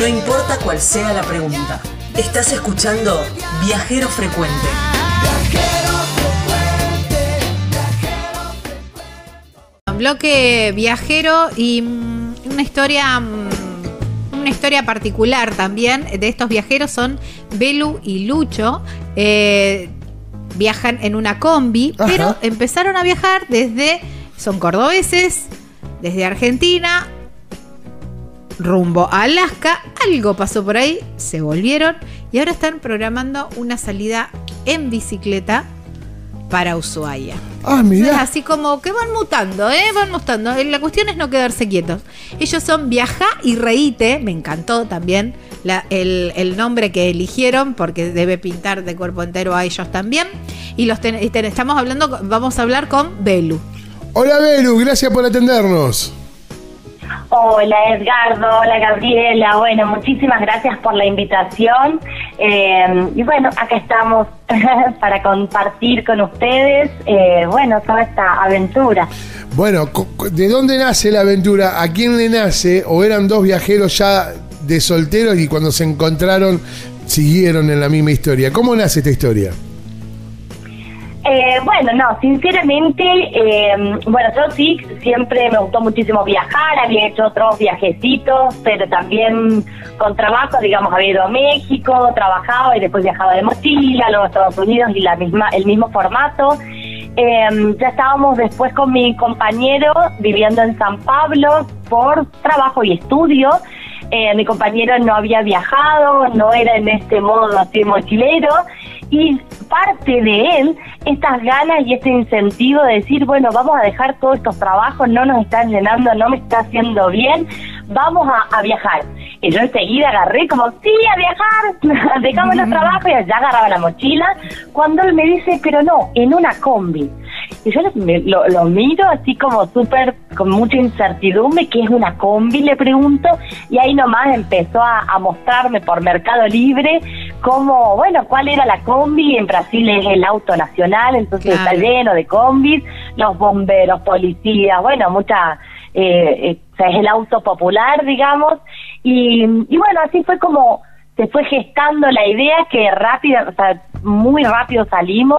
No importa cuál sea la pregunta. Estás escuchando Viajero Frecuente. Bloque viajero y mm, una historia mm, una historia particular también de estos viajeros son Belu y Lucho. Eh, viajan en una combi, Ajá. pero empezaron a viajar desde, son cordobeses, desde Argentina, rumbo a Alaska, algo pasó por ahí, se volvieron y ahora están programando una salida en bicicleta para Ushuaia. Ah, Es mirá. así como que van mutando, ¿eh? Van mutando. Eh, La cuestión es no quedarse quietos. Ellos son Viaja y Reíte. Me encantó también la- el, el nombre que eligieron porque debe pintar de cuerpo entero a ellos también. Y los ten- y ten- estamos hablando, vamos a hablar con Belu. Hola, Belu, gracias por atendernos. Hola Edgardo, hola Gabriela, bueno, muchísimas gracias por la invitación eh, y bueno, acá estamos para compartir con ustedes, eh, bueno, toda esta aventura. Bueno, ¿de dónde nace la aventura? ¿A quién le nace? ¿O eran dos viajeros ya de solteros y cuando se encontraron siguieron en la misma historia? ¿Cómo nace esta historia? Eh, bueno, no, sinceramente, eh, bueno, yo sí, siempre me gustó muchísimo viajar, había hecho otros viajecitos, pero también con trabajo, digamos, había ido a México, trabajaba y después viajaba de mochila, luego a Estados Unidos y la misma, el mismo formato. Eh, ya estábamos después con mi compañero viviendo en San Pablo por trabajo y estudio. Eh, mi compañero no había viajado, no era en este modo así mochilero y parte de él estas ganas y este incentivo de decir, bueno, vamos a dejar todos estos trabajos, no nos están llenando, no me está haciendo bien, vamos a, a viajar. Y yo enseguida agarré como, sí, a viajar, dejamos los trabajos y ya agarraba la mochila, cuando él me dice, pero no, en una combi. Y yo lo, lo- lo miro así como súper, con mucha incertidumbre, ¿qué es una combi? Le pregunto, y ahí nomás empezó a, a mostrarme por Mercado Libre cómo, bueno, cuál era la combi. En Brasil es el auto nacional, entonces Claro. está lleno de combis, los bomberos, policías, bueno, mucha, eh, eh, o sea, es el auto popular, digamos. Y, y bueno, así fue como se fue gestando la idea que rápido, o sea, muy rápido salimos.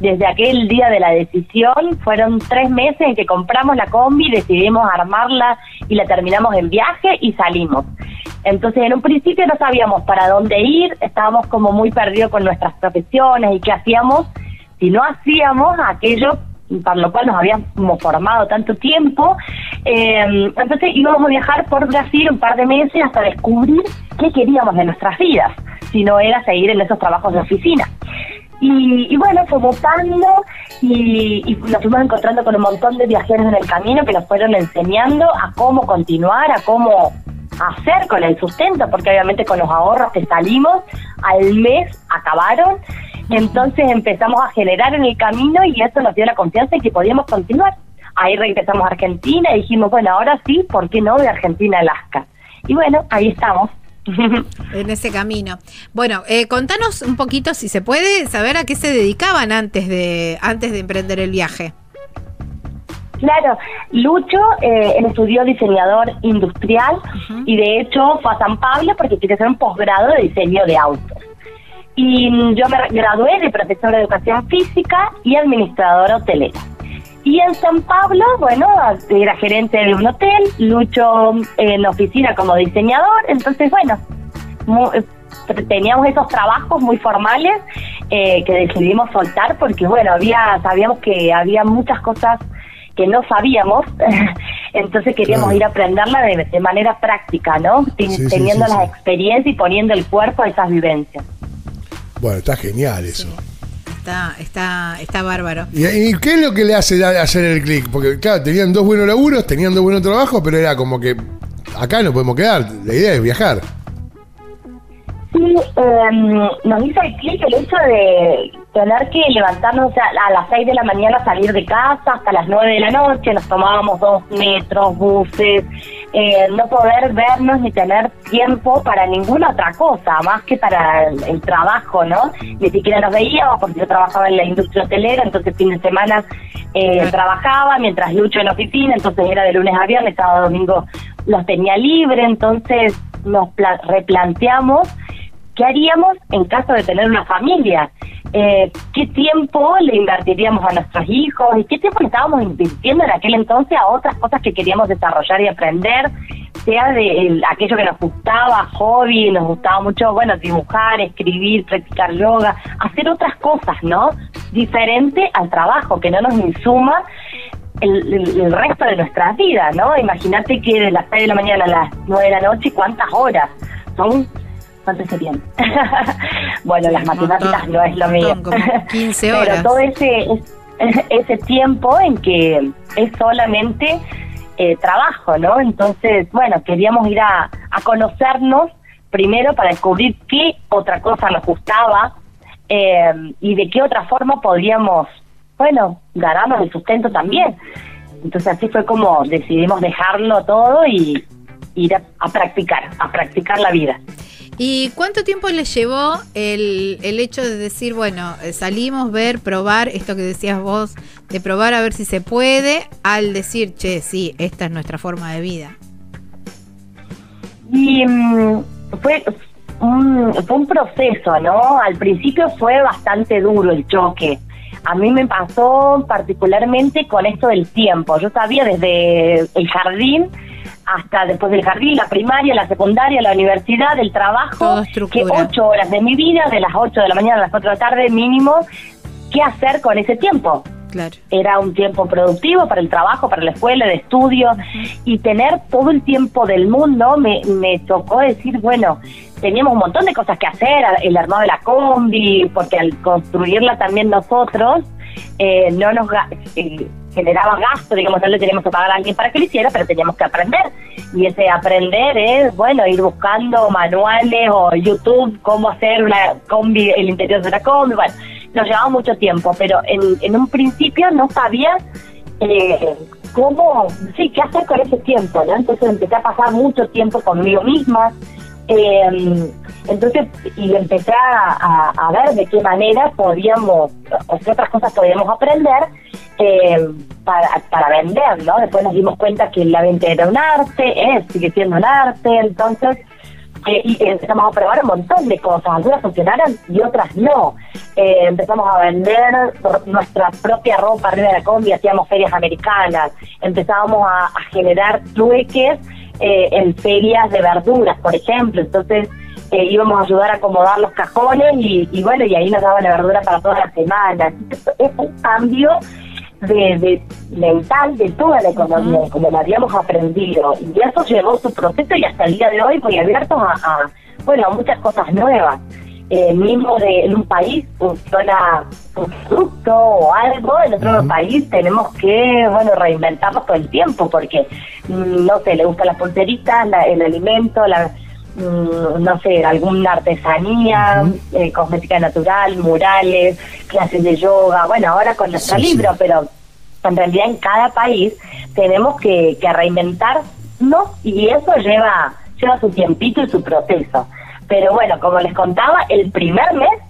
Desde aquel día de la decisión, fueron tres meses en que compramos la combi, decidimos armarla y la terminamos en viaje y salimos. Entonces, en un principio no sabíamos para dónde ir, estábamos como muy perdidos con nuestras profesiones y qué hacíamos si no hacíamos aquello para lo cual nos habíamos formado tanto tiempo. Eh, entonces íbamos a viajar por Brasil un par de meses hasta descubrir qué queríamos de nuestras vidas, si no era seguir en esos trabajos de oficina. Y, y bueno, fue mutando y, y nos fuimos encontrando con un montón de viajeros en el camino que nos fueron enseñando a cómo continuar, a cómo hacer con el sustento, porque obviamente con los ahorros que salimos al mes acabaron. Entonces empezamos a generar en el camino y eso nos dio la confianza en que podíamos continuar. Ahí regresamos a Argentina y dijimos, bueno, ahora sí, ¿por qué no de Argentina a Alaska? Y bueno, ahí estamos. en ese camino. Bueno, eh, contanos un poquito, si se puede, saber a qué se dedicaban antes de, antes de emprender el viaje. Claro, Lucho, eh, él estudió diseñador industrial y de hecho fue a San Pablo porque quiere hacer un posgrado de diseño de autos. Y yo me gradué de profesora de educación física y administradora hotelera. Y en San Pablo, bueno, era gerente de un hotel, Lucho en oficina como diseñador, entonces bueno, mu- eh, teníamos esos trabajos muy formales eh, que decidimos soltar porque bueno, había sabíamos que había muchas cosas que no sabíamos, entonces queríamos Claro. ir a aprenderla de, de manera práctica, ¿no? Ten- Sí, sí, Teniendo sí, las experiencias y poniendo el cuerpo a esas vivencias. Bueno, está genial eso. Está, está, está bárbaro. ¿Y, y qué es lo que le hace hacer el clic? Porque, claro, tenían dos buenos laburos, tenían dos buenos trabajos, pero era como que acá no podemos quedar. La idea es viajar. Sí, eh, nos hizo el clic el hecho de tener que levantarnos o sea, a las 6 de la mañana, salir de casa hasta las 9 de la noche, nos tomábamos dos metros, buses, eh, no poder vernos ni tener tiempo para ninguna otra cosa, más que para el, el trabajo, ¿no? Ni siquiera nos veíamos porque yo trabajaba en la industria hotelera, entonces fin de semana eh, trabajaba mientras Lucho en la oficina, entonces era de lunes a viernes, sábado domingo los tenía libre, entonces nos pla- replanteamos qué haríamos en caso de tener una familia. Eh, ¿Qué tiempo le invertiríamos a nuestros hijos? ¿Y qué tiempo le estábamos invirtiendo en aquel entonces a otras cosas que queríamos desarrollar y aprender? Sea de el- aquello que nos gustaba, hobby, nos gustaba mucho, bueno, dibujar, escribir, practicar yoga, hacer otras cosas, ¿no? Diferente al trabajo, que no nos insuma el resto de nuestras vidas, ¿no? Imagínate que de las 6 de la mañana a las 9 de la noche, ¿cuántas horas? Son, ¿cuántas serían? bueno, las matemáticas montón, no es lo mío. como 15 horas. Pero todo ese, ese tiempo en que es solamente eh, trabajo, ¿no? Entonces, bueno, queríamos ir a, a conocernos primero para descubrir qué otra cosa nos gustaba eh, y de qué otra forma podríamos, bueno, ganarnos el sustento también. Entonces así fue como decidimos dejarlo todo y ir a, a practicar, a practicar la vida. ¿Y cuánto tiempo les llevó el, el hecho de decir, bueno, eh, salimos, ver, probar, esto que decías vos, de probar a ver si se puede, al decir, che, sí, esta es nuestra forma de vida? Y mm, fue, un, fue un proceso, ¿no? Al principio fue bastante duro el choque. A mí me pasó particularmente con esto del tiempo. Yo sabía desde el jardín hasta después del jardín, la primaria, la secundaria, la universidad, el trabajo, que ocho horas de mi vida, de las ocho de la mañana a las cuatro de la tarde mínimo, ¿qué hacer con ese tiempo? Claro. era un tiempo productivo para el trabajo, para la escuela, de estudio, y tener todo el tiempo del mundo me, me tocó decir, bueno, teníamos un montón de cosas que hacer, el armado de la combi, porque al construirla también nosotros, eh, no nos eh, generaba gasto, digamos, no le teníamos que pagar a alguien para que lo hiciera, pero teníamos que aprender. Y ese aprender es, bueno, ir buscando manuales o YouTube, cómo hacer una combi, el interior de una combi, bueno, nos llevaba mucho tiempo, pero en, en un principio no sabía eh, cómo, sí, qué hacer con ese tiempo, ¿no? Entonces empecé a pasar mucho tiempo conmigo misma, eh, entonces, y empecé a, ver de qué manera podíamos, o qué otras cosas podíamos aprender eh, para, para vender, ¿no? Después nos dimos cuenta que la venta era un arte, es, sigue siendo un arte, entonces eh, y empezamos a probar un montón de cosas, algunas funcionaron y otras no. Eh, empezamos a vender nuestra propia ropa arriba de la combi, hacíamos ferias americanas, empezábamos a, a generar trueques eh, en ferias de verduras, por ejemplo, entonces eh, íbamos a ayudar a acomodar los cajones y, y bueno, y ahí nos daban la verdura para toda la semana. Es un cambio de, de mental de toda la economía, como lo habíamos aprendido. Y eso llevó su proceso y hasta el día de hoy muy abiertos a, a, bueno, a muchas cosas nuevas. Eh, mismo de en un país funciona un producto o algo, en otro país tenemos que, bueno, reinventarnos todo el tiempo porque, mm, no sé, le gustan las pulseritas, la- el alimento, la mm, no sé, alguna artesanía, eh, cosmética natural, murales, clases de yoga, bueno, ahora con nuestro Sí, sí. libro, pero en realidad en cada país tenemos que, que reinventarnos y eso lleva, lleva su tiempito y su proceso. Pero bueno, como les contaba, el primer mes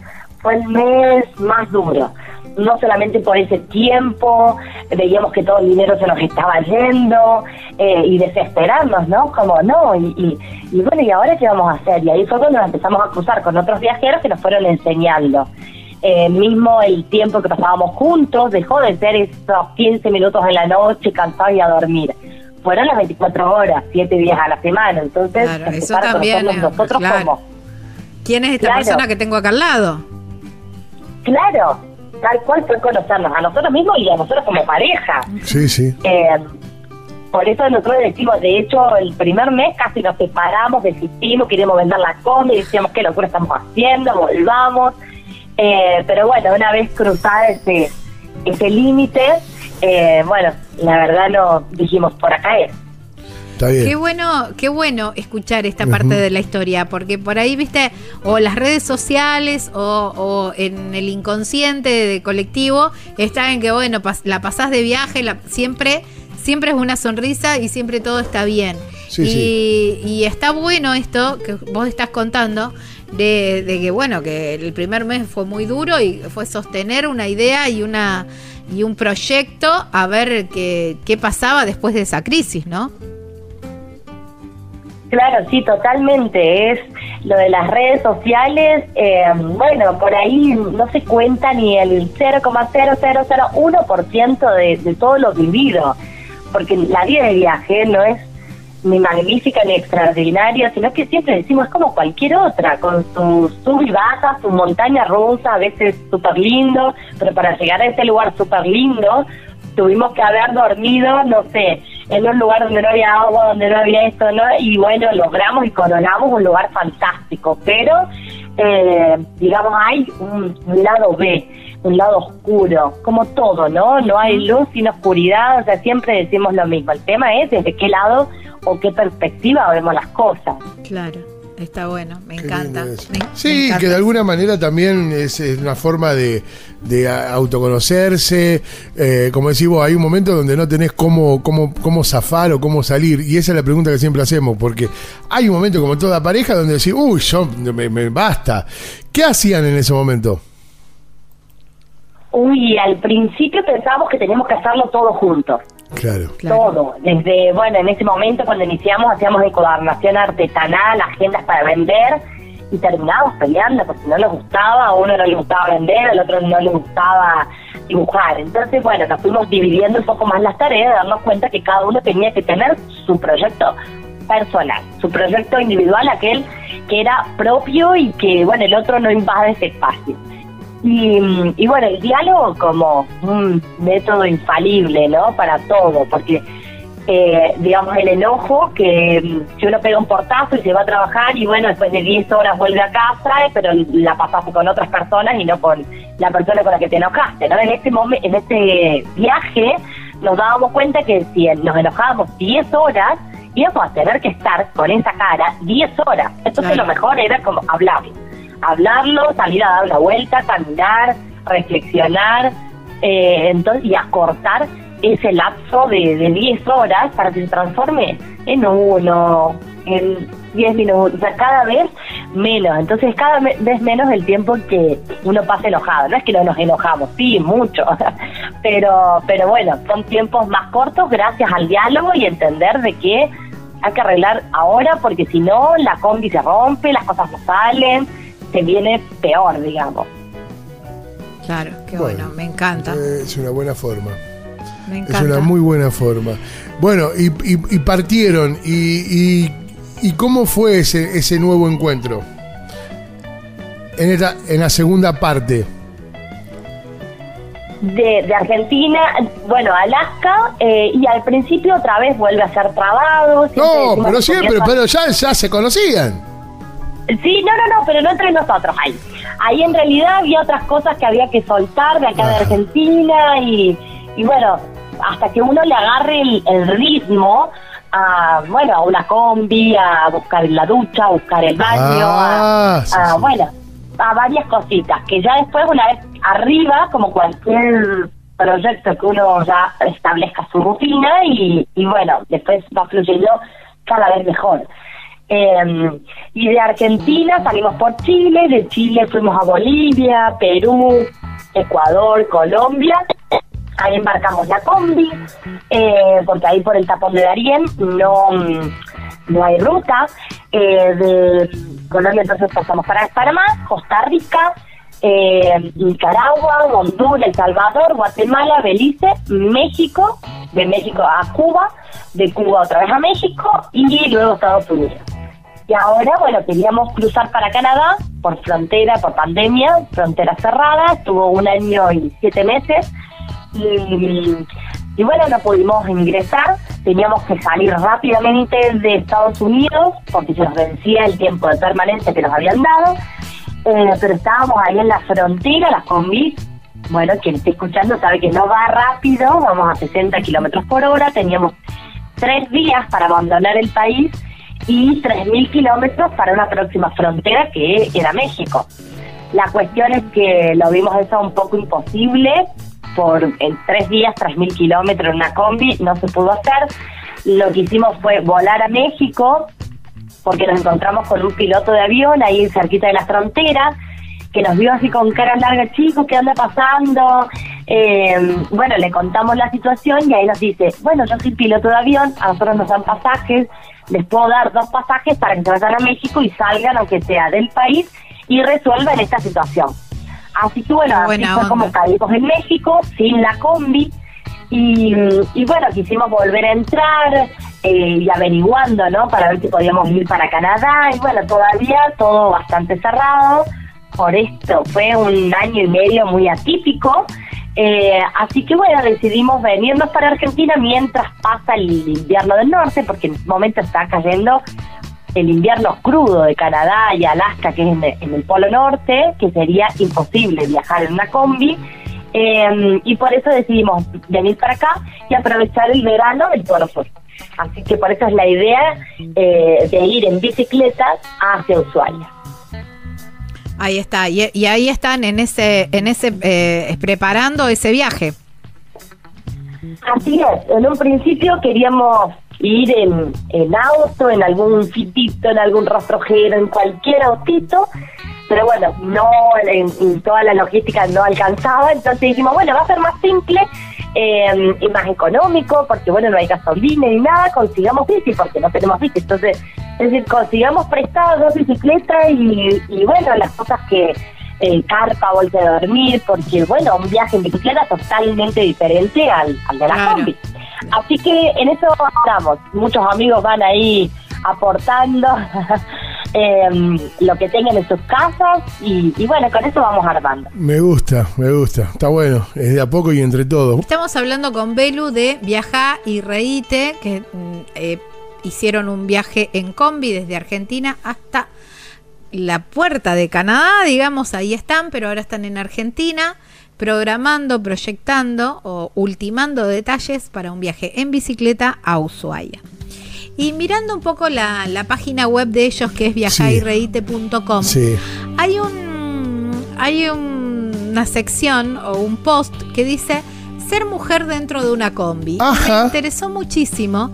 fue el mes más duro. No solamente por ese tiempo, veíamos que todo el dinero se nos estaba yendo eh, y desesperarnos, ¿no? Como no, y, y, y bueno, ¿y ahora qué vamos a hacer? Y ahí fue cuando nos empezamos a cruzar con otros viajeros que nos fueron enseñando. Eh, mismo el tiempo que pasábamos juntos dejó de ser esos 15 minutos en la noche cansados y a dormir. Fueron las 24 horas, 7 días a la semana. Entonces, Claro, eso también, conocernos nosotros claro. como ¿Quién es esta Claro. persona que tengo acá al lado? Claro, tal cual fue conocernos a nosotros mismos y a nosotros como pareja. Sí, sí. Eh, por eso nosotros decimos, de hecho, el primer mes casi nos separamos, desistimos, queremos vender la comida, decíamos qué locura estamos haciendo, volvamos. Eh, pero bueno, una vez cruzada ese, ese límite, eh, bueno, la verdad no dijimos por acá es. Está bien. Qué bueno, qué bueno escuchar esta parte de la historia, porque por ahí, viste, o las redes sociales o, o en el inconsciente de colectivo está en que, bueno, pas- la pasás de viaje, la- siempre, siempre es una sonrisa y siempre todo está bien. Sí, y, sí. y está bueno esto que vos estás contando. De, de que bueno que el primer mes fue muy duro y fue sostener una idea y una y un proyecto a ver qué, qué pasaba después de esa crisis, ¿no? Claro, sí, totalmente. Es lo de las redes sociales. eh, bueno, por ahí no se cuenta ni el 0,0001% de, de todo lo vivido. Porque la vida de viaje no es ni magnífica ni extraordinaria, sino que siempre decimos es como cualquier otra, con sus sub y bajas, su montaña rusa, a veces súper lindo, pero para llegar a ese lugar súper lindo tuvimos que haber dormido, no sé, en un lugar donde no había agua, donde no había esto, ¿no? Y bueno, logramos y coronamos un lugar fantástico, pero eh, digamos hay un, un lado B, un lado oscuro, como todo, ¿no? No hay luz sin oscuridad, o sea, siempre decimos lo mismo. El tema es desde qué lado o qué perspectiva vemos las cosas. Claro, está bueno, me encanta. me- Sí, encanta. que de alguna manera también es, es una forma de, de autoconocerse. eh, como decís vos, hay un momento donde no tenés cómo, cómo, cómo zafar o cómo salir. Y esa es la pregunta que siempre hacemos, porque hay un momento como toda pareja donde decís, uy, yo me, me basta. ¿Qué hacían en ese momento? Uy, al principio pensábamos que teníamos que hacerlo todo juntos. Claro. Claro. Todo, desde, bueno, en ese momento cuando iniciamos hacíamos encuadernación artesanal, agendas para vender y terminábamos peleando porque no nos gustaba, a uno no le gustaba vender, al otro no le gustaba dibujar. Entonces, bueno, nos fuimos dividiendo un poco más las tareas, darnos cuenta que cada uno tenía que tener su proyecto personal, su proyecto individual, aquel que era propio y que, bueno, el otro no invade ese espacio. Y, y bueno, el diálogo como un método infalible, ¿no? Para todo, porque, eh, digamos, el enojo, que mm, si uno pega un portazo y se va a trabajar y bueno, después de 10 horas vuelve a casa, pero la pasaste con otras personas y no con la persona con la que te enojaste, ¿no? En este, en este viaje nos dábamos cuenta que si nos enojábamos 10 horas, íbamos a tener que estar con esa cara 10 horas. Entonces Claro. lo mejor era como hablar hablarlo, salir a dar una vuelta, caminar, reflexionar, eh, entonces y acortar ese lapso de, de 10 horas para que se transforme en uno, en 10 minutos, o sea, cada vez menos. Entonces, cada vez menos el tiempo que uno pasa enojado. No es que no nos enojamos, sí, mucho, pero, pero bueno, son tiempos más cortos gracias al diálogo y entender de que hay que arreglar ahora porque si no, la combi se rompe, las cosas no salen, se viene peor, digamos. Claro, qué bueno, Bueno, me encanta. Es una buena forma. Me Es encanta. una muy buena forma. Bueno, y, y- y partieron. Y, y- y cómo fue ese, ese nuevo encuentro? En, esta, en la segunda parte. de, de Argentina, bueno, Alaska, eh, y al principio otra vez vuelve a ser trabado. No, pero siempre, pero ya, ya se conocían. Sí, no, no, no, pero no entre nosotros ahí. Ahí en realidad había otras cosas que había que soltar de acá de Ah. Argentina y, y bueno, hasta que uno le agarre el, el ritmo a, bueno, a una combi, a buscar la ducha, a buscar el baño, Ah, a, sí, a, sí. bueno, a varias cositas, que ya después una vez arriba, como cualquier proyecto que uno ya establezca su rutina y, y bueno, después va fluyendo cada vez mejor. Eh, y de Argentina salimos por Chile, de Chile fuimos a Bolivia, Perú, Ecuador, Colombia. Ahí embarcamos la combi, eh, porque ahí por el tapón de Darién no, no hay ruta. Eh, de Colombia entonces pasamos para Panamá, Costa Rica, eh, Nicaragua, Honduras, El Salvador, Guatemala, Belice, México, de México a Cuba, de Cuba otra vez a México y luego Estados Unidos. Y ahora, bueno, queríamos cruzar para Canadá por frontera, por pandemia, frontera cerrada, estuvo un año y siete meses. Y, bueno, no pudimos ingresar, teníamos que salir rápidamente de Estados Unidos porque se nos vencía el tiempo de permanencia que nos habían dado. Eh, pero estábamos ahí en la frontera, las combis. Bueno, quien esté escuchando sabe que no va rápido, vamos a 60 kilómetros por hora. Teníamos tres días para abandonar el país y 3.000 kilómetros para una próxima frontera que era México. La cuestión es que lo vimos eso un poco imposible, por en tres días, 3.000 kilómetros en una combi, no se pudo hacer. Lo que hicimos fue volar a México, porque nos encontramos con un piloto de avión ahí cerquita de la frontera, que nos vio así con cara larga, chicos, ¿qué anda pasando? Eh, bueno, le contamos la situación y ahí nos dice, bueno, yo soy piloto de avión, a nosotros nos dan pasajes, les puedo dar dos pasajes para que se vayan a México y salgan, aunque sea del país, y resuelvan esta situación. Así que bueno, así fue como caímos en México, sin la combi, y, y bueno, quisimos volver a entrar eh, y averiguando, ¿no? Para ver si podíamos ir para Canadá, y bueno, todavía todo bastante cerrado, por esto fue un año y medio muy atípico, eh, así que bueno, decidimos venirnos para Argentina mientras pasa el invierno del norte, porque en este momento está cayendo el invierno crudo de Canadá y Alaska, que es en el, Polo Norte, que sería imposible viajar en una combi. Eh, y por eso decidimos venir para acá y aprovechar el verano del Polo Sur. Así que por eso es la idea eh, de ir en bicicleta hacia Ushuaia. Ahí está, y, ahí están en ese, en ese eh, preparando ese viaje. Así es, en un principio queríamos ir en, en auto, en algún fitito, en algún rastrojero, en cualquier autito, pero bueno, no en, toda la logística no alcanzaba, entonces dijimos, bueno, va a ser más simple eh, y más económico, porque bueno, no hay gasolina ni nada, consigamos bici, porque no tenemos bici, entonces, es decir, consigamos prestados dos bicicletas y, y bueno, las cosas que eh, carpa, bolsa de dormir, porque bueno, un viaje en bicicleta totalmente diferente al, al de la combi. Así que en eso estamos, muchos amigos van ahí aportando Em, lo que tengan en sus casas y, bueno, con eso vamos armando. Me gusta, me gusta, está bueno, es de a poco y entre todos. Estamos hablando con Belu de Viajá y Reíte, que mm, eh, hicieron un viaje en combi desde Argentina hasta la puerta de Canadá, digamos, ahí están, pero ahora están en Argentina programando, proyectando o ultimando detalles para un viaje en bicicleta a Ushuaia. Y mirando un poco la, página web de ellos, que es viajairreíte.com, hay un hay una sección o un post que dice ser mujer dentro de una combi. Me interesó muchísimo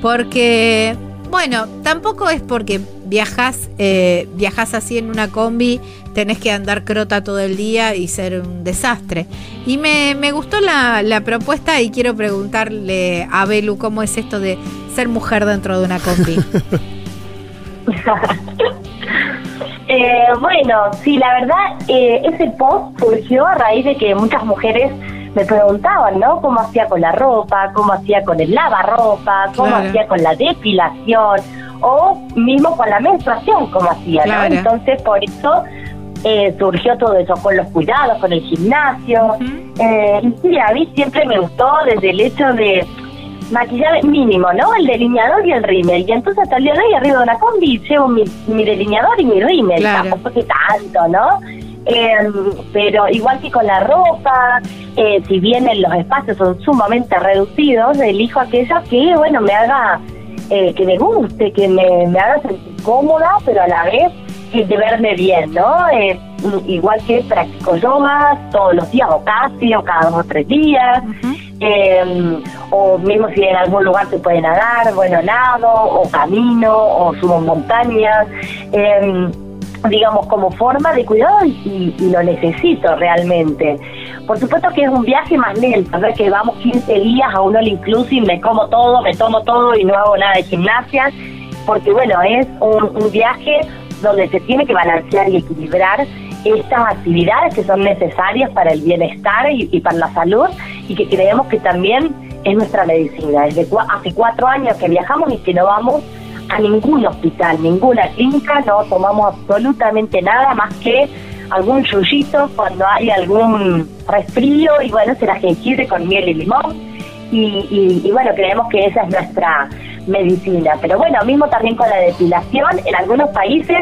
porque, bueno, tampoco es porque viajas, eh, viajas así en una combi, tenés que andar crota todo el día y ser un desastre. Y me, me gustó la, la propuesta y quiero preguntarle a Belu cómo es esto de ser mujer dentro de una combi? eh, bueno, sí, la verdad, eh, ese post surgió a raíz de que muchas mujeres me preguntaban, ¿no? ¿Cómo hacía con la ropa? ¿Cómo hacía con el lavarropa? ¿Cómo hacía con la depilación? O mismo con la menstruación, ¿cómo hacía? ¿no? Entonces, por eso eh, surgió todo eso, con los cuidados, con el gimnasio. eh, y sí, a mí siempre me gustó desde el hecho de maquillaje mínimo, ¿no? El delineador y el rímel. Y entonces hasta el día de hoy arriba de una combi llevo mi, delineador y mi rímel. Claro. Tampoco que tanto, ¿no? Em, pero igual que con la ropa, eh, si bien los espacios son sumamente reducidos, elijo aquello que, bueno, me haga, eh, que me guste, que me, me haga sentir cómoda, pero a la vez de verme bien, ¿no? Eh, igual que practico yoga todos los días o casi, o cada dos o tres días. Em, o mismo si en algún lugar se puede nadar, bueno, nado, o camino, o subo montañas, eh, digamos, como forma de cuidado y, lo necesito realmente. Por supuesto que es un viaje más lento, ¿no? que vamos 15 días a un all inclusive, me como todo, me tomo todo y no hago nada de gimnasia, porque bueno, es un, un viaje donde se tiene que balancear y equilibrar estas actividades que son necesarias para el bienestar y, para la salud y que creemos que también es nuestra medicina. Desde hace cuatro años que viajamos y que no vamos a ningún hospital, ninguna clínica, no tomamos absolutamente nada más que algún yuyito cuando hay algún resfrío y bueno, será jengibre con miel y limón. Y, y, bueno, creemos que esa es nuestra medicina. Pero bueno, mismo también con la depilación, en algunos países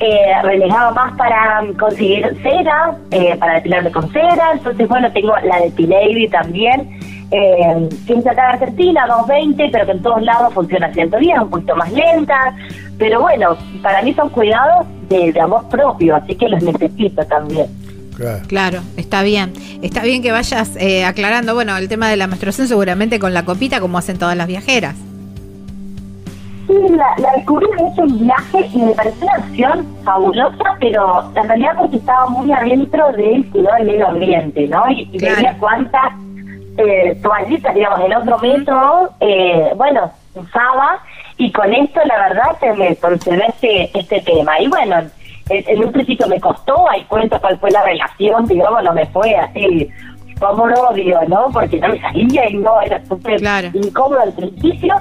eh, relegaba más para conseguir cera, eh, para depilarme con cera, entonces bueno, tengo la Depilady también, eh, es acá en Argentina, 220, pero que en todos lados funciona 110, un poquito más lenta, pero bueno, para mí son cuidados de, amor propio, así que los necesito también. Claro. está bien. Está bien que vayas eh, aclarando, bueno, el tema de la menstruación seguramente con la copita como hacen todas las viajeras. Sí, la, la descubrí en ese viaje y me pareció una opción fabulosa, pero en realidad porque estaba muy adentro del cuidado del medio ambiente, ¿no? Y, y Claro. veía cuántas eh, toallitas, digamos, en otro método, eh, bueno, usaba, y con esto la verdad se me concedió este, este tema. Y bueno, en, en un principio me costó, ahí cuento cuál fue la relación, digamos, no me fue así como un odio, ¿no? Porque no me salía y no, era súper Claro. incómodo al principio.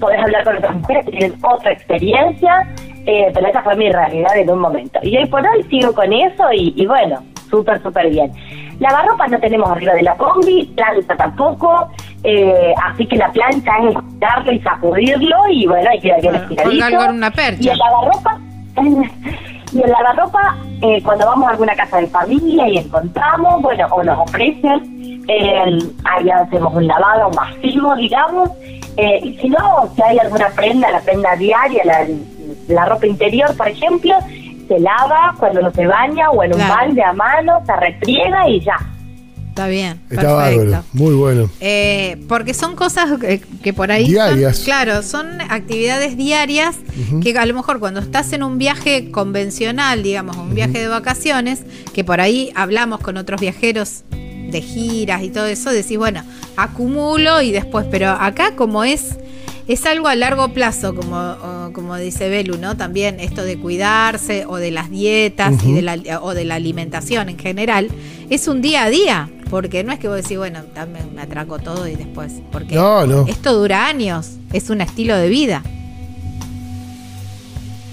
Podés hablar con otras mujeres que tienen otra experiencia, eh, pero esa fue mi realidad en un momento. Y hoy por hoy sigo con eso y, y bueno, súper, súper bien. Lavarropa no tenemos arriba de la combi, plancha tampoco, eh, así que la plancha es darle y sacudirlo y bueno, hay que estiradito. con una percha. Y el lavarropa, y el lavarropa, eh, cuando vamos a alguna casa de familia y encontramos, bueno, o nos ofrecen, eh, ahí hacemos un lavado masivo, digamos, eh, y si no, si hay alguna prenda, la prenda diaria, la, la ropa interior, por ejemplo, se lava cuando uno se baña o en un Claro. balde a mano, se refriega y ya. Está bien. Está perfecto. bárbaro, muy bueno. Eh, porque son cosas que, que por ahí Diarias. son, claro, son actividades diarias que a lo mejor cuando estás en un viaje convencional, digamos, un viaje de vacaciones, que por ahí hablamos con otros viajeros de giras y todo eso, decís, bueno, acumulo y después, pero acá como es es algo a largo plazo, como, o- como dice Belu, ¿no? También esto de cuidarse o de las dietas y de la, o de la alimentación en general, es un día a día, porque no es que vos decís, bueno, también me atraco todo y después, porque No, no. esto dura años, es un estilo de vida.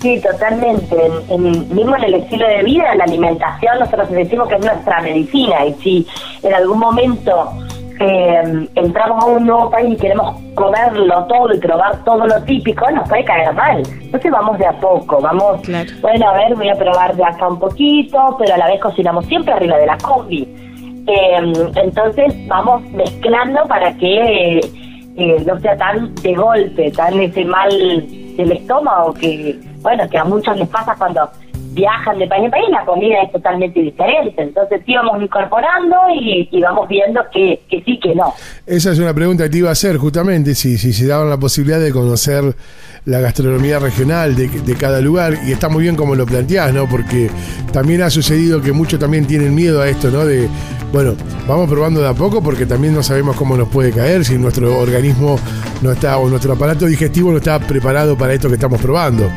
Sí, totalmente. En, en- mismo en el estilo de vida, en la alimentación, nosotros decimos que es nuestra medicina. Y si en algún momento eh, entramos a un nuevo país y queremos comerlo todo y probar todo lo típico, nos puede caer mal. Entonces vamos de a poco, vamos, Claro. bueno, a ver, voy a probar de acá un poquito, pero a la vez cocinamos siempre arriba de la combi. Eh, entonces vamos mezclando para que eh, no sea tan de golpe, tan ese mal del estómago que, bueno, que a muchos les pasa cuando viajan de país en país, la comida es totalmente diferente. Entonces sí vamos incorporando y, y vamos viendo que, que sí, que no. Esa es una pregunta que te iba a hacer justamente, si, si se daban la posibilidad de conocer la gastronomía regional de, de cada lugar, y está muy bien como lo planteás, ¿no? Porque también ha sucedido que muchos también tienen miedo a esto, ¿no? De, bueno, vamos probando de a poco porque también no sabemos cómo nos puede caer si nuestro organismo no está, o nuestro aparato digestivo no está preparado para esto que estamos probando.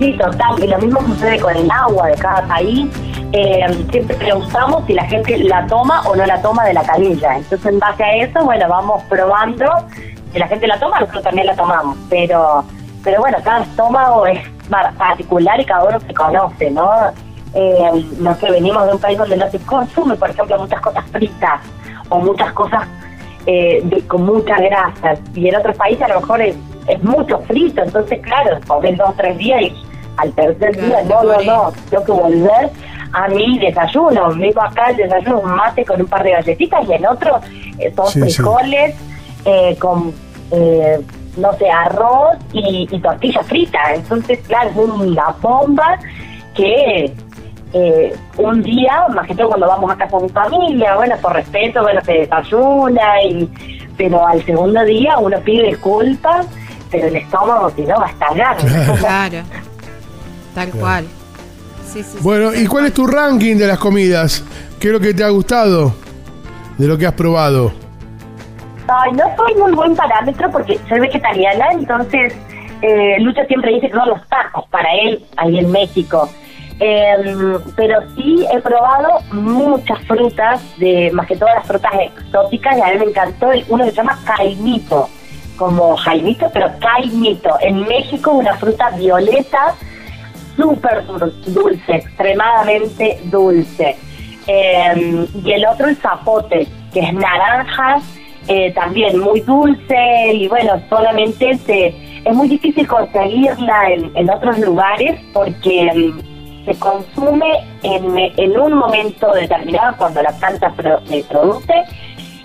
Sí, total. Y lo mismo sucede con el agua de cada país. Eh, siempre preguntamos si la gente la toma o no la toma de la canilla. Entonces, en base a eso, bueno, vamos probando. Si la gente la toma, nosotros también la tomamos. Pero, pero bueno, cada estómago es par- particular y cada uno se conoce, ¿no? Eh, no sé, venimos de un país donde no se consume, por ejemplo, muchas cosas fritas o muchas cosas eh, con mucha grasa. Y en otros países a lo mejor es, es mucho frito, entonces claro, comer dos o tres días y al tercer Claro, día, no, no, no, tengo que volver a mi desayuno. Me iba acá el desayuno, un mate con un par de galletitas y en otro eh, son Sí, sí. frijoles eh, con, eh, no sé, arroz y, y tortilla frita. Entonces, claro, es una bomba que eh, un día, más que todo cuando vamos a casa de mi familia, bueno, por respeto, bueno, se desayuna, y, pero al segundo día uno pide disculpas, pero el estómago si no va a estallar. Claro, tal cual. Sí, sí, Bueno, ¿y cuál es tu ranking de las comidas? ¿Qué es lo que te ha gustado de lo que has probado? Ay, no soy muy buen parámetro porque soy vegetariana, entonces eh, Lucho siempre dice que son los tacos para él ahí en México. Em, pero sí he probado muchas frutas, de más que todas las frutas exóticas, y a mí me encantó el- uno que se llama caimito, como jaimito, pero caimito. En México una fruta violeta, súper dul- dulce, extremadamente dulce. Eh, y el otro el zapote, que es naranja, eh, también muy dulce y bueno, solamente se, es muy difícil conseguirla en, en otros lugares porque mm, se consume en, en un momento determinado cuando la planta pro- produce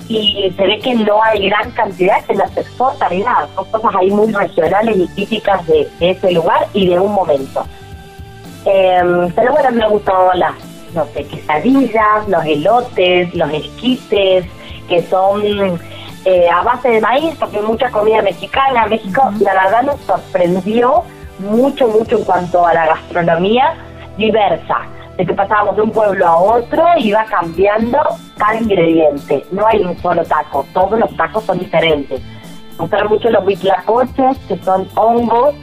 y se ve que no hay gran cantidad que se exporta son cosas ahí muy regionales y típicas de ese lugar y de un momento. Eh, pero bueno, me gustó las, no sé, quesadillas, los elotes, los esquites, que son eh, a base de maíz, porque hay mucha comida mexicana. México, la verdad, nos sorprendió mucho, mucho en cuanto a la gastronomía diversa. De que pasábamos de un pueblo a otro y iba cambiando cada ingrediente. No hay un solo taco, todos los tacos son diferentes. Me gustaron mucho los huitlacoches, que son hongos,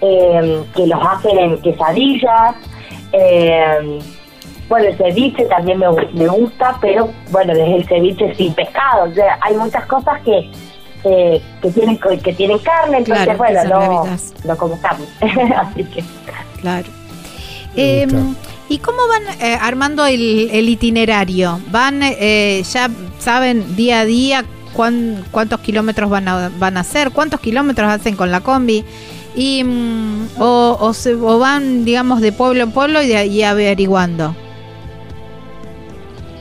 eh, que los hacen en quesadillas. Eh, bueno, el ceviche también me, me gusta, pero bueno, desde el ceviche sin pescado. O sea, hay muchas cosas que eh, que tienen que tienen carne, entonces Claro, bueno, no, no como carne. Así que Claro. Eh, gusta. ¿Y cómo van eh, armando el, el itinerario? ¿Van, eh, ya saben día a día cuán- cuántos kilómetros van a, van a hacer? ¿Cuántos kilómetros hacen con la combi? Y, mm, o, o se- o van, digamos, de pueblo en pueblo y, de ahí averiguando.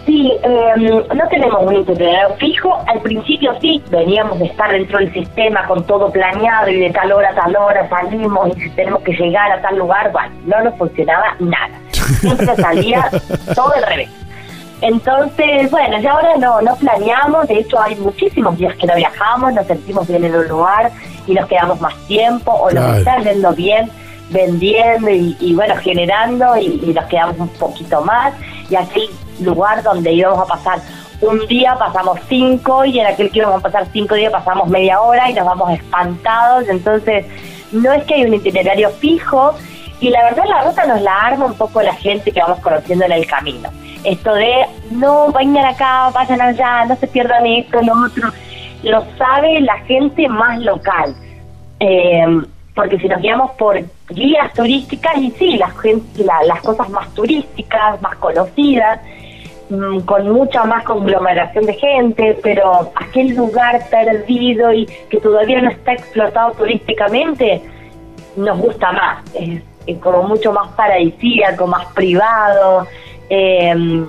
Sí, eh, no tenemos un itinerario fijo. Al principio sí, veníamos de estar dentro del sistema con todo planeado y de tal hora a tal hora salimos y tenemos que llegar a tal lugar, bueno, no nos funcionaba nada. Siempre salía todo al revés. Entonces, bueno, ya ahora no, no planeamos, de hecho hay muchísimos días que no viajamos, nos sentimos bien en un lugar y nos quedamos más tiempo o Claro. nos está yendo bien vendiendo y, y, bueno, generando y, y nos quedamos un poquito más. Y aquel lugar donde íbamos a pasar un día pasamos cinco y en aquel que íbamos a pasar cinco días pasamos media hora y nos vamos espantados. Entonces, no es que hay un itinerario fijo y la verdad la ruta nos la arma un poco la gente que vamos conociendo en el camino. Esto de, no, vayan acá, vayan allá, no se pierdan esto, lo otro, lo sabe la gente más local. Eh, porque si nos guiamos por guías turísticas, y sí, las, la- las cosas más turísticas, más conocidas, mm, con mucha más conglomeración de gente, pero aquel lugar perdido y que todavía no está explotado turísticamente, nos gusta más. Es, es como mucho más paradisíaco, más privado. Eh,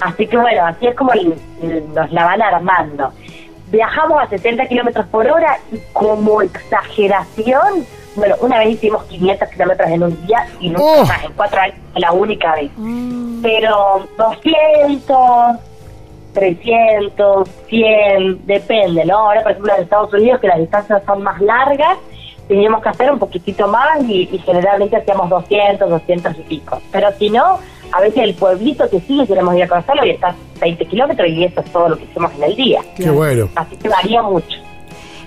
así que bueno, así es como el- el- nos la van armando. Viajamos a 60 kilómetros por hora y como exageración, bueno, una vez hicimos 500 kilómetros en un día y nunca ¡Oh! más, en cuatro años, la única vez. Pero 200, 300, 100, depende, ¿no? Ahora, por ejemplo, en Estados Unidos, que las distancias son más largas, teníamos que hacer un poquitito más y, y generalmente hacíamos 200, 200 y pico. Pero si no, a veces el pueblito que sigue queremos ir a conocerlo y está a 20 kilómetros y eso es todo lo que hicimos en el día. Qué bueno. Así que varía mucho.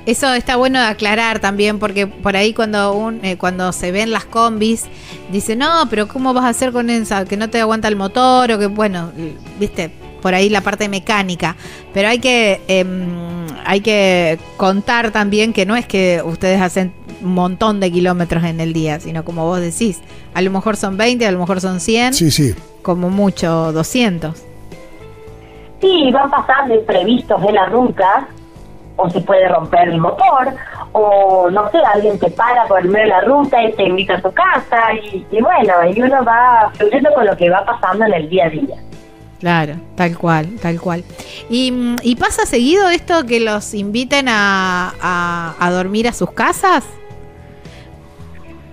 Eso está bueno de aclarar también, porque por ahí cuando un, eh, cuando se ven las combis, dice no, pero ¿cómo vas a hacer con esa? Que no te aguanta el motor, o que, bueno, viste, por ahí la parte mecánica. Pero hay que, em, hay que contar también que no es que ustedes hacen un montón de kilómetros en el día, sino como vos decís, a lo mejor son 20, a lo mejor son 100, Sí, sí. como mucho 200. Sí, van pasando imprevistos de la ruta, o se puede romper el motor, o no sé, alguien te para por el medio de la ruta y te invita a su casa, y, y bueno, y uno va fluyendo con lo que va pasando en el día a día. Claro, tal cual, tal cual. ¿Y, mm, y pasa seguido esto que los inviten a, a- a dormir a sus casas?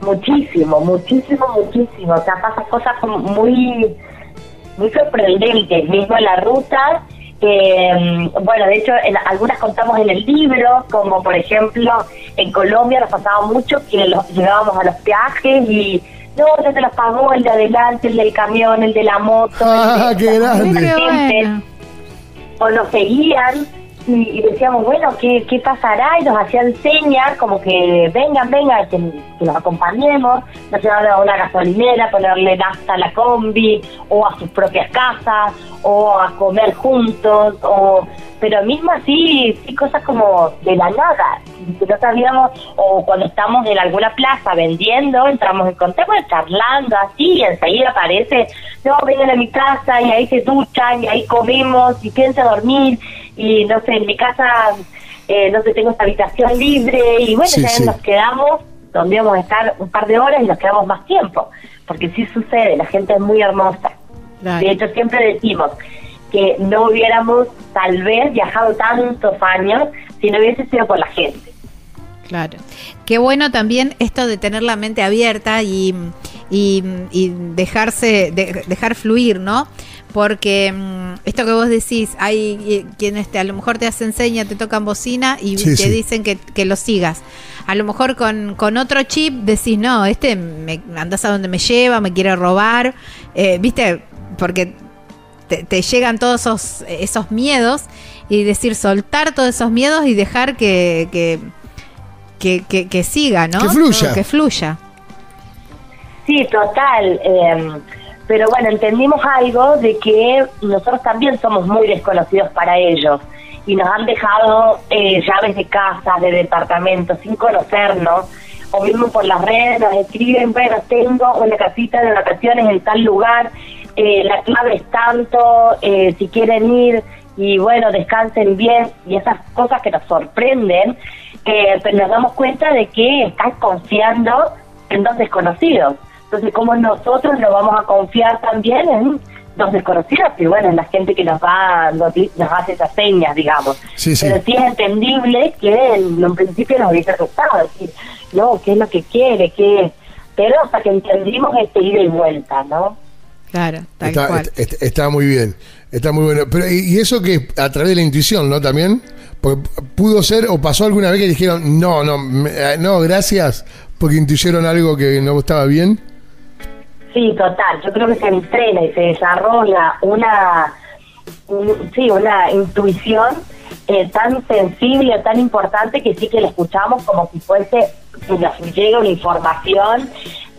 Muchísimo, muchísimo, muchísimo. O sea, pasan cosas muy, muy sorprendentes, mismo en la ruta. Eh, bueno, de hecho, en, algunas contamos en el libro, como por ejemplo, en Colombia nos pasaba mucho que los, llegábamos a los peajes y no, ya te los pagó el de adelante, el del camión, el de la moto. Ah, el de- qué grande. Qué gente bueno. o nos seguían y, y decíamos, bueno, ¿qué, ¿qué pasará? Y nos hacían señas como que vengan, vengan, que, que los acompañemos, nos llevaban a una gasolinera, ponerle nafta a la combi, o a sus propias casas, o a comer juntos, o pero mismo así, sí, cosas como de la nada, que no sabíamos, o cuando estamos en alguna plaza vendiendo, entramos en contacto, charlando así, y enseguida aparece, no, vengan a mi casa, y ahí se duchan, y ahí comemos, y piensa dormir, y no sé, en mi casa, eh, no sé, tengo esta habitación libre, y bueno, Sí, ya sí. nos quedamos donde íbamos a estar un par de horas y nos quedamos más tiempo, porque sí sucede, la gente es muy hermosa. De hecho, siempre decimos que no hubiéramos tal vez viajado tantos años si no hubiese sido por la gente. Claro. Qué bueno también esto de tener la mente abierta y, y, y dejarse, de- dejar fluir, ¿no? Porque mm, esto que vos decís, hay eh, quienes te, a lo mejor te hacen seña, te tocan bocina y Sí, te sí. dicen que, que lo sigas. A lo mejor con, con otro chip decís, no, este me andás a donde me lleva, me quiere robar, eh, ¿viste? Porque te, te llegan todos esos, esos miedos y decir, soltar todos esos miedos y dejar que, que, que, que- que siga, ¿no? Que fluya. Que fluya. Sí, total. eh, pero bueno, entendimos algo de que nosotros también somos muy desconocidos para ellos. Y nos han dejado eh, llaves de casas, de departamentos sin conocernos. O mismo por las redes nos escriben, bueno, tengo una casita de vacaciones en tal lugar, eh, la clave es tanto, eh, si quieren ir y bueno, descansen bien y esas cosas que nos sorprenden, eh, pero nos damos cuenta de que están confiando en dos desconocidos. Entonces, ¿cómo nosotros nos vamos a confiar también en dos desconocidos? Y bueno, en la gente que nos va, nos, nos hace esas señas, digamos. Sí, sí. Pero sí es entendible que en un principio nos hubiese asustado, decir, no, ¿qué es lo que quiere? ¿Qué? Pero hasta que entendimos este ida y vuelta, ¿no? Claro, tal Está, cual. est- est- está muy bien, está muy bueno. Pero, y, y eso que a través de la intuición, ¿no? También, porque pudo ser o pasó alguna vez que dijeron, no, no, me- eh, no, gracias, porque intuyeron algo que no estaba bien. Sí, total. Yo creo que se entrena y se desarrolla una, un- sí, una intuición eh, tan sensible, tan importante que sí que la escuchamos como si fuese que nos llega una información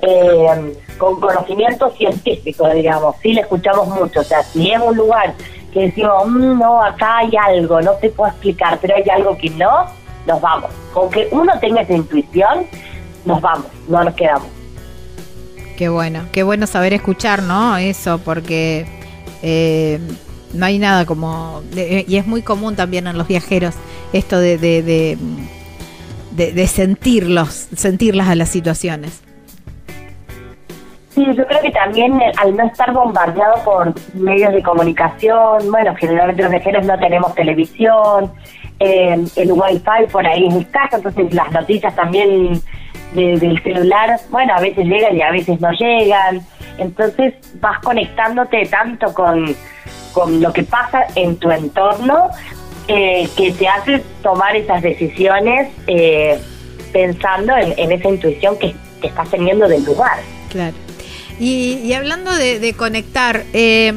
eh, con conocimiento científico, digamos. Sí, la escuchamos mucho. O sea, si es un lugar que decimos, "Mm, no, acá hay algo, no te puedo explicar, pero hay algo que no, nos vamos. Con que uno tenga esa intuición, nos vamos, no nos quedamos. Qué bueno, qué bueno saber escuchar, ¿no? Eso, porque eh, no hay nada como... de- y es muy común también en los viajeros esto de, de, de, de- de sentirlos, sentirlas a las situaciones. Sí, yo creo que también eh, al no estar bombardeado por medios de comunicación, bueno, generalmente los viajeros no tenemos televisión, eh, el wifi por ahí es escaso, entonces las noticias también de- del celular, bueno, a veces llegan y a veces no llegan, entonces vas conectándote tanto con, con lo que pasa en tu entorno eh, que te hace tomar esas decisiones eh, pensando en, esa intuición que, que estás teniendo del lugar. Claro. Y, y hablando de, conectar, eh,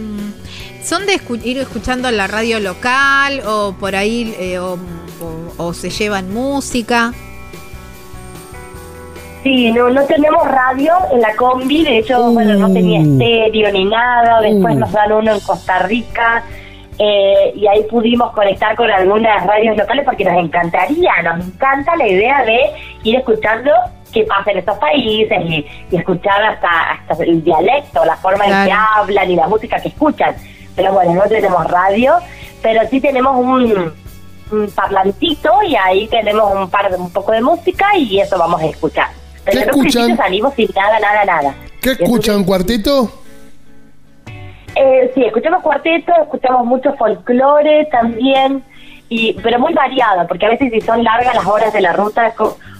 ¿son de escu- ir escuchando la radio local o por ahí eh, o- o se llevan música? Sí, no, no tenemos radio en la combi, de hecho, bueno, no tenía estéreo ni nada, después Uh. nos dan uno en Costa Rica eh, y ahí pudimos conectar con algunas radios locales porque nos encantaría, nos encanta la idea de ir escuchando qué pasa en estos países y, y escuchar hasta, hasta el dialecto, la forma en que hablan y la música que escuchan. Pero bueno, no tenemos radio, pero sí tenemos un, un parlantito y ahí tenemos un par de, un poco de música y eso vamos a escuchar. Pero ¿Qué en un escuchan? salimos sin nada, nada, nada. ¿Qué Y escuchan, cuarteto? eh, sí, escuchamos cuarteto, escuchamos mucho folclore también, y pero muy variado, porque a veces si son largas las horas de la ruta,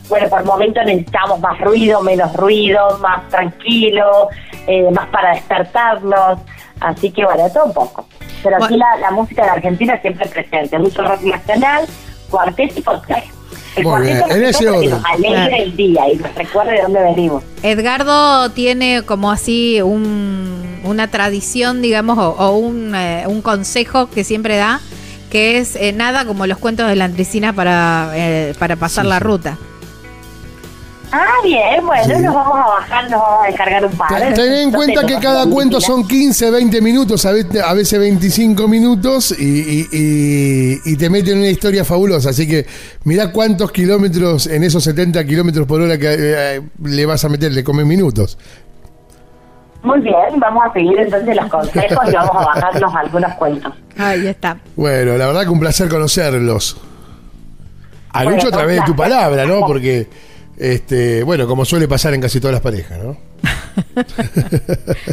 bueno, por momentos necesitamos más ruido, menos ruido, más tranquilo, eh, más para despertarnos, así que bueno, todo un poco. Pero aquí la, la música de Argentina siempre es presente, mucho rock nacional, cuarteto y folclore. Muy bien, en ese orden. alegre el día y nos recuerde de dónde venimos. Edgardo tiene como así un- una tradición, digamos, o, o un, eh, un consejo que siempre da, que es eh, nada como los cuentos de la Andresina para, eh, para pasar Sí, la sí. ruta. Ah, bien, bueno, Sí. nos vamos a bajar, nos vamos a descargar un par. Ten ten en cuenta que cada cuento son 15, 20 minutos, a veces, a veces 25 minutos y, y- y- y te meten en una historia fabulosa. Así que mirá cuántos kilómetros en esos 70 kilómetros por hora que eh, le vas a meter, le comen minutos. Muy bien, vamos a seguir entonces los consejos y vamos a bajarnos algunos cuentos. Ahí está. Bueno, la verdad que un placer conocerlos. A Bueno, Lucho a través de tu palabra, ¿no? Porque, este, bueno, como suele pasar en casi todas las parejas, ¿no?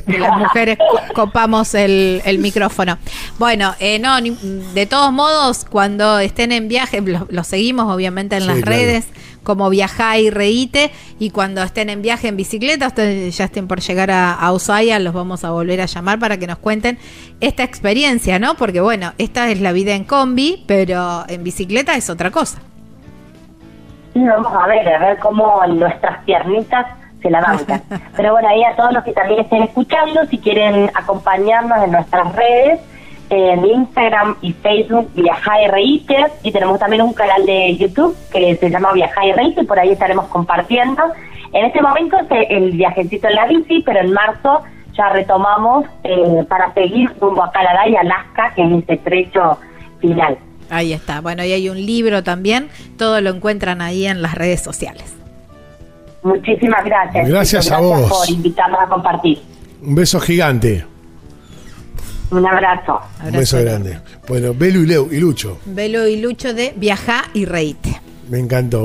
que las mujeres co- copamos el, el micrófono. Bueno, eh, no, ni- de todos modos, cuando estén en viaje, los lo seguimos obviamente en Sí, las claro. redes como Viajá y Reíte, y cuando estén en viaje en bicicleta, ustedes ya estén por llegar a, a Ushuaia, los vamos a volver a llamar para que nos cuenten esta experiencia, ¿no? Porque bueno, esta es la vida en combi, pero en bicicleta es otra cosa. Vamos a ver, a ver cómo nuestras piernitas se la bancan. Pero bueno, ahí a todos los que también estén escuchando, si quieren acompañarnos en nuestras redes, en Instagram y Facebook, Viajá y Reíte, y tenemos también un canal de YouTube que se llama Viajá y Reíte, por ahí estaremos compartiendo. En este momento es el viajecito en la bici, pero en marzo ya retomamos eh, para seguir rumbo a Canadá y Alaska, que es ese trecho final. Ahí está. Bueno, y hay un libro también. Todo lo encuentran ahí en las redes sociales. Muchísimas gracias. Gracias a vos. por invitarnos a compartir. Un beso gigante. Un abrazo. Un beso grande. Bueno, Belu y Leo y Lucho. Velo y Lucho de Viajá y Reíte. Me encantó.